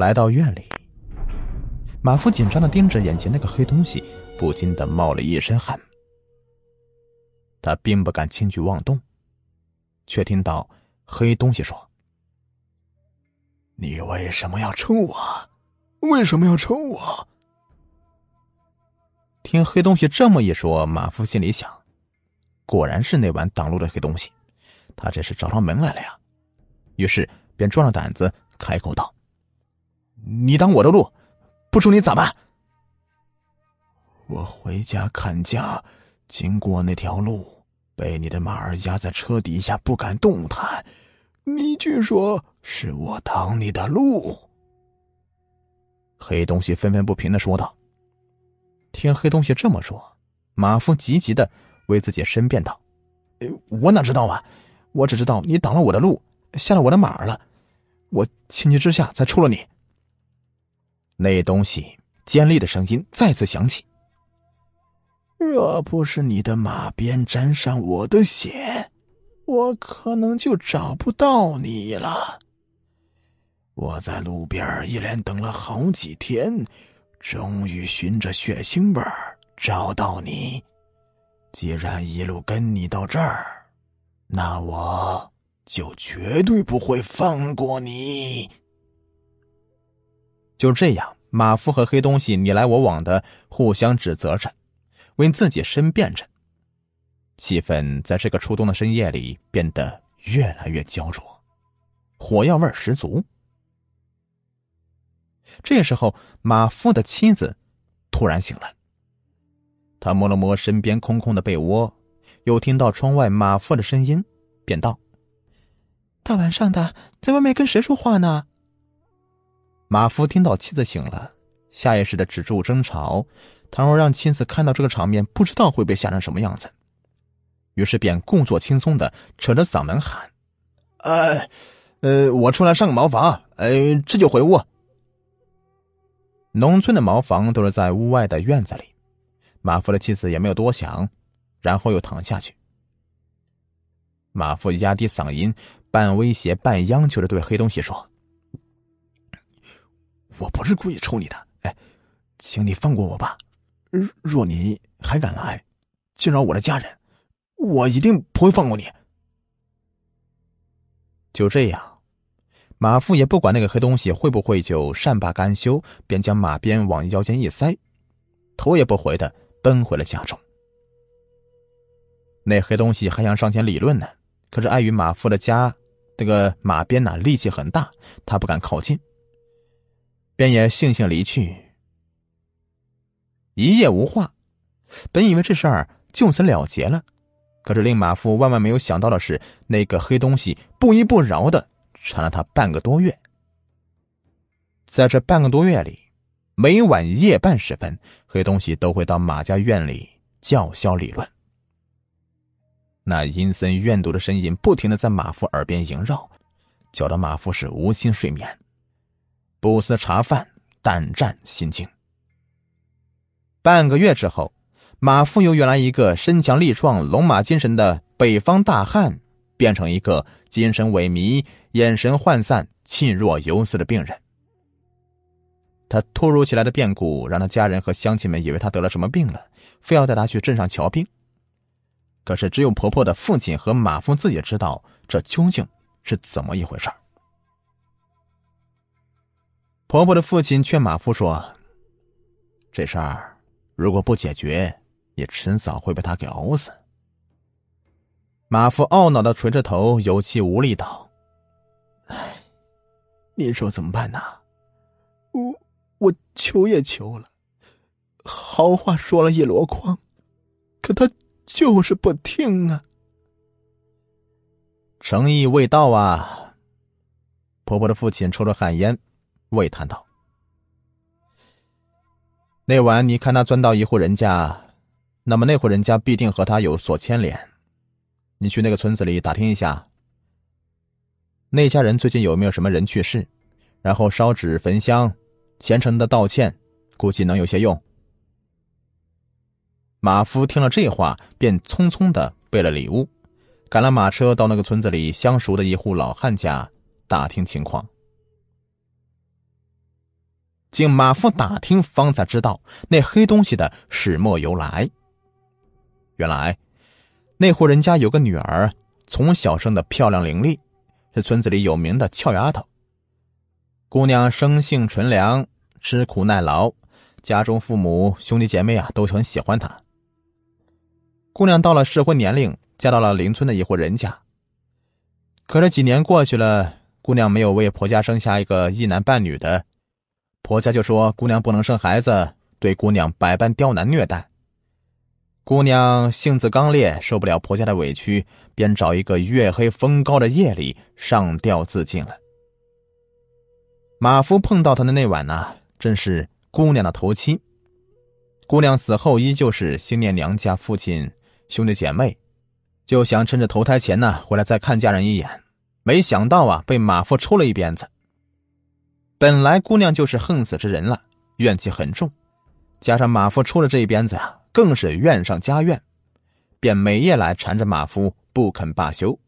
来到院里，马夫紧张的盯着眼前那个黑东西，不禁的冒了一身汗。他并不敢轻举妄动，却听到黑东西说：“你为什么要抽我？为什么要抽我？”听黑东西这么一说，马夫心里想：果然是那晚挡路的黑东西，他这是找上门来了呀。于是便壮着胆子开口道：“你挡我的路，不抽你咋办？”我回家看家。经过那条路，被你的马儿压在车底下，不敢动弹。你却说是我挡你的路。黑东西愤愤不平的说道。听黑东西这么说，马夫急急的为自己申辩道：“我哪知道啊？我只知道你挡了我的路，吓了我的马儿了。我情急之下才抽了你。”那东西尖利的声音再次响起。若不是你的马鞭沾上我的血，我可能就找不到你了。我在路边一连等了好几天，终于循着血腥味找到你。既然一路跟你到这儿，那我就绝对不会放过你。就这样，马夫和黑东西你来我往的互相指责着。为自己申辩着，气氛在这个初冬的深夜里变得越来越焦灼，火药味十足。这时候，马夫的妻子突然醒了，他摸了摸身边空空的被窝，又听到窗外马夫的声音，便道：“大晚上的，在外面跟谁说话呢？”马夫听到妻子醒了，下意识的止住争吵。倘若让妻子看到这个场面，不知道会被吓成什么样子。于是便故作轻松的扯着嗓门喊：“呃，呃，我出来上个茅房，呃，这就回屋。”农村的茅房都是在屋外的院子里。马夫的妻子也没有多想，然后又躺下去。马夫压低嗓音，半威胁半央求的对黑东西说：“我不是故意抽你的，哎，请你放过我吧。”若你还敢来惊扰我的家人，我一定不会放过你。就这样，马夫也不管那个黑东西会不会就善罢甘休，便将马鞭往腰间一塞，头也不回的奔回了家中。那黑东西还想上前理论呢，可是碍于马夫的家那个马鞭呐力气很大，他不敢靠近，便也悻悻离去。一夜无话，本以为这事儿就此了结了，可是令马夫万万没有想到的是，那个黑东西不依不饶的缠了他半个多月。在这半个多月里，每晚夜半时分，黑东西都会到马家院里叫嚣理论。那阴森怨毒的声音不停的在马夫耳边萦绕，搅得马夫是无心睡眠，不思茶饭，胆战心惊。半个月之后，马夫由原来一个身强力壮、龙马精神的北方大汉，变成一个精神萎靡、眼神涣散、气若游丝的病人。他突如其来的变故，让他家人和乡亲们以为他得了什么病了，非要带他去镇上瞧病。可是，只有婆婆的父亲和马夫自己知道这究竟是怎么一回事婆婆的父亲劝马夫说：“这事儿……”如果不解决，也迟早会被他给熬死。马夫懊恼的垂着头，有气无力道：“哎，你说怎么办呢？我我求也求了，好话说了一箩筐，可他就是不听啊。诚意未到啊。”婆婆的父亲抽着旱烟，喟叹道。那晚，你看他钻到一户人家，那么那户人家必定和他有所牵连。你去那个村子里打听一下，那家人最近有没有什么人去世，然后烧纸焚香，虔诚的道歉，估计能有些用。马夫听了这话，便匆匆的备了礼物，赶了马车到那个村子里相熟的一户老汉家打听情况。经马夫打听，方才知道那黑东西的始末由来。原来，那户人家有个女儿，从小生的漂亮伶俐，是村子里有名的俏丫头。姑娘生性纯良，吃苦耐劳，家中父母兄弟姐妹啊都很喜欢她。姑娘到了适婚年龄，嫁到了邻村的一户人家。可是几年过去了，姑娘没有为婆家生下一个一男半女的。婆家就说姑娘不能生孩子，对姑娘百般刁难虐待。姑娘性子刚烈，受不了婆家的委屈，便找一个月黑风高的夜里上吊自尽了。马夫碰到她的那晚呢，正是姑娘的头七。姑娘死后依旧是心念娘家、父亲、兄弟姐妹，就想趁着投胎前呢回来再看家人一眼，没想到啊，被马夫抽了一鞭子。本来姑娘就是横死之人了，怨气很重，加上马夫出了这一鞭子啊，更是怨上加怨，便每夜来缠着马夫不肯罢休。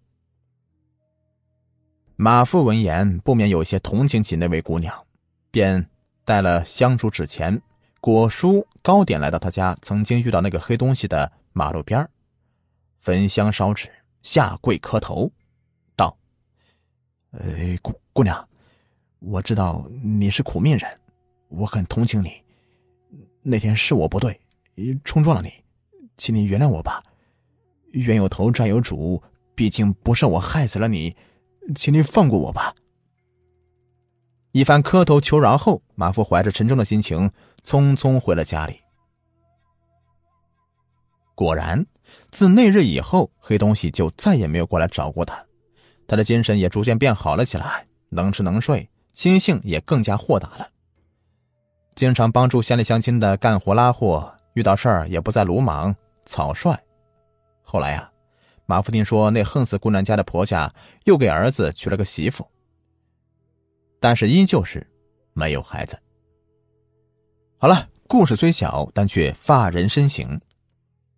马夫闻言不免有些同情起那位姑娘，便带了香烛纸钱、果蔬、糕点来到他家曾经遇到那个黑东西的马路边焚香烧纸，下跪磕头，道：“哎，姑姑娘。”我知道你是苦命人，我很同情你。那天是我不对，冲撞了你，请你原谅我吧。冤有头债有主，毕竟不是我害死了你，请你放过我吧。一番磕头求饶后，马夫怀着沉重的心情，匆匆回了家里。果然，自那日以后，黑东西就再也没有过来找过他，他的精神也逐渐变好了起来，能吃能睡。心性也更加豁达了，经常帮助乡里乡亲的干活拉货，遇到事儿也不再鲁莽草率。后来呀，马夫听说那横死姑娘家的婆家又给儿子娶了个媳妇，但是依旧是没有孩子。好了，故事虽小，但却发人深省。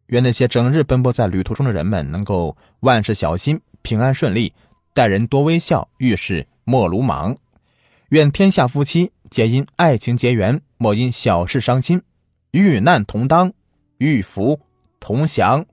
愿那些整日奔波在旅途中的人们能够万事小心，平安顺利，待人多微笑，遇事莫鲁莽。愿天下夫妻皆因爱情结缘，莫因小事伤心，遇难同当，遇福同享。